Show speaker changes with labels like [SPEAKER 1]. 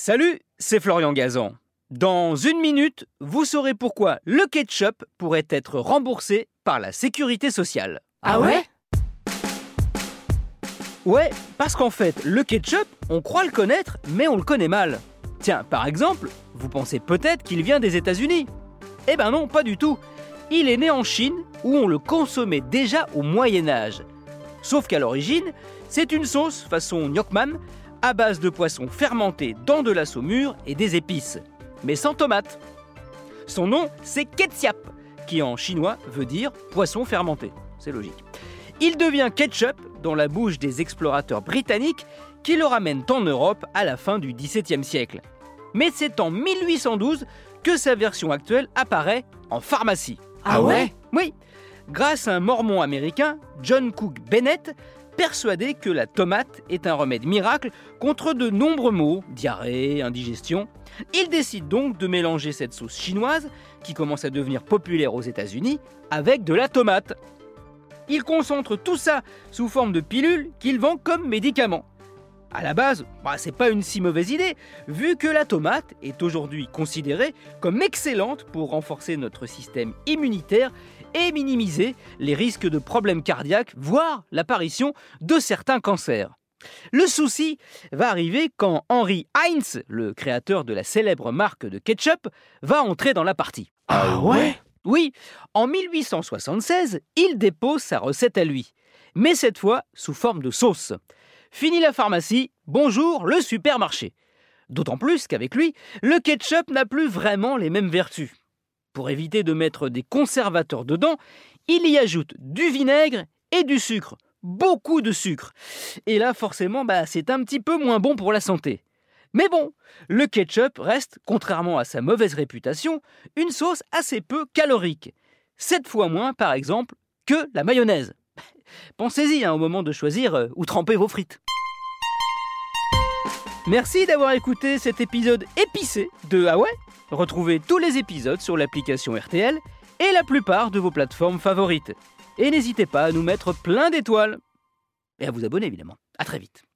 [SPEAKER 1] Salut, c'est Florian Gazan. Dans une minute, vous saurez pourquoi le ketchup pourrait être remboursé par la sécurité sociale.
[SPEAKER 2] Ah ouais?
[SPEAKER 1] Ouais, parce qu'en fait, le ketchup, on croit le connaître, mais on le connaît mal. Tiens, par exemple, vous pensez peut-être qu'il vient des États-Unis. Eh ben non, pas du tout. Il est né en Chine, où on le consommait déjà au Moyen Âge. Sauf qu'à l'origine, c'est une sauce façon gnocchman à base de poissons fermentés dans de la saumure et des épices, mais sans tomate. Son nom, c'est ketchup, qui en chinois veut dire poisson fermenté. C'est logique. Il devient ketchup dans la bouche des explorateurs britanniques qui le ramènent en Europe à la fin du XVIIe siècle. Mais c'est en 1812 que sa version actuelle apparaît en pharmacie.
[SPEAKER 2] Ah ouais?
[SPEAKER 1] Oui, grâce à un mormon américain, John Cook Bennett, persuadé que la tomate est un remède miracle contre de nombreux maux, diarrhée, indigestion. Il décide donc de mélanger cette sauce chinoise, qui commence à devenir populaire aux États-Unis, avec de la tomate. Il concentre tout ça sous forme de pilules qu'il vend comme médicament. À la base, bah, c'est pas une si mauvaise idée, vu que la tomate est aujourd'hui considérée comme excellente pour renforcer notre système immunitaire et minimiser les risques de problèmes cardiaques, voire l'apparition de certains cancers. Le souci va arriver quand Henry Heinz, le créateur de la célèbre marque de ketchup, va entrer dans la partie.
[SPEAKER 2] Ah ouais?
[SPEAKER 1] Oui, en 1876, il dépose sa recette à lui, mais cette fois sous forme de sauce. Fini la pharmacie, bonjour le supermarché. D'autant plus qu'avec lui, le ketchup n'a plus vraiment les mêmes vertus. Pour éviter de mettre des conservateurs dedans, il y ajoute du vinaigre et du sucre. Beaucoup de sucre. Et là, forcément, bah, c'est un petit peu moins bon pour la santé. Mais bon, le ketchup reste, contrairement à sa mauvaise réputation, une sauce assez peu calorique. Sept fois moins, par exemple, que la mayonnaise. Pensez-y hein, au moment de choisir euh, où tremper vos frites. Merci d'avoir écouté cet épisode épicé de Ah Retrouvez tous les épisodes sur l'application RTL et la plupart de vos plateformes favorites. Et n'hésitez pas à nous mettre plein d'étoiles. Et à vous abonner évidemment. À très vite.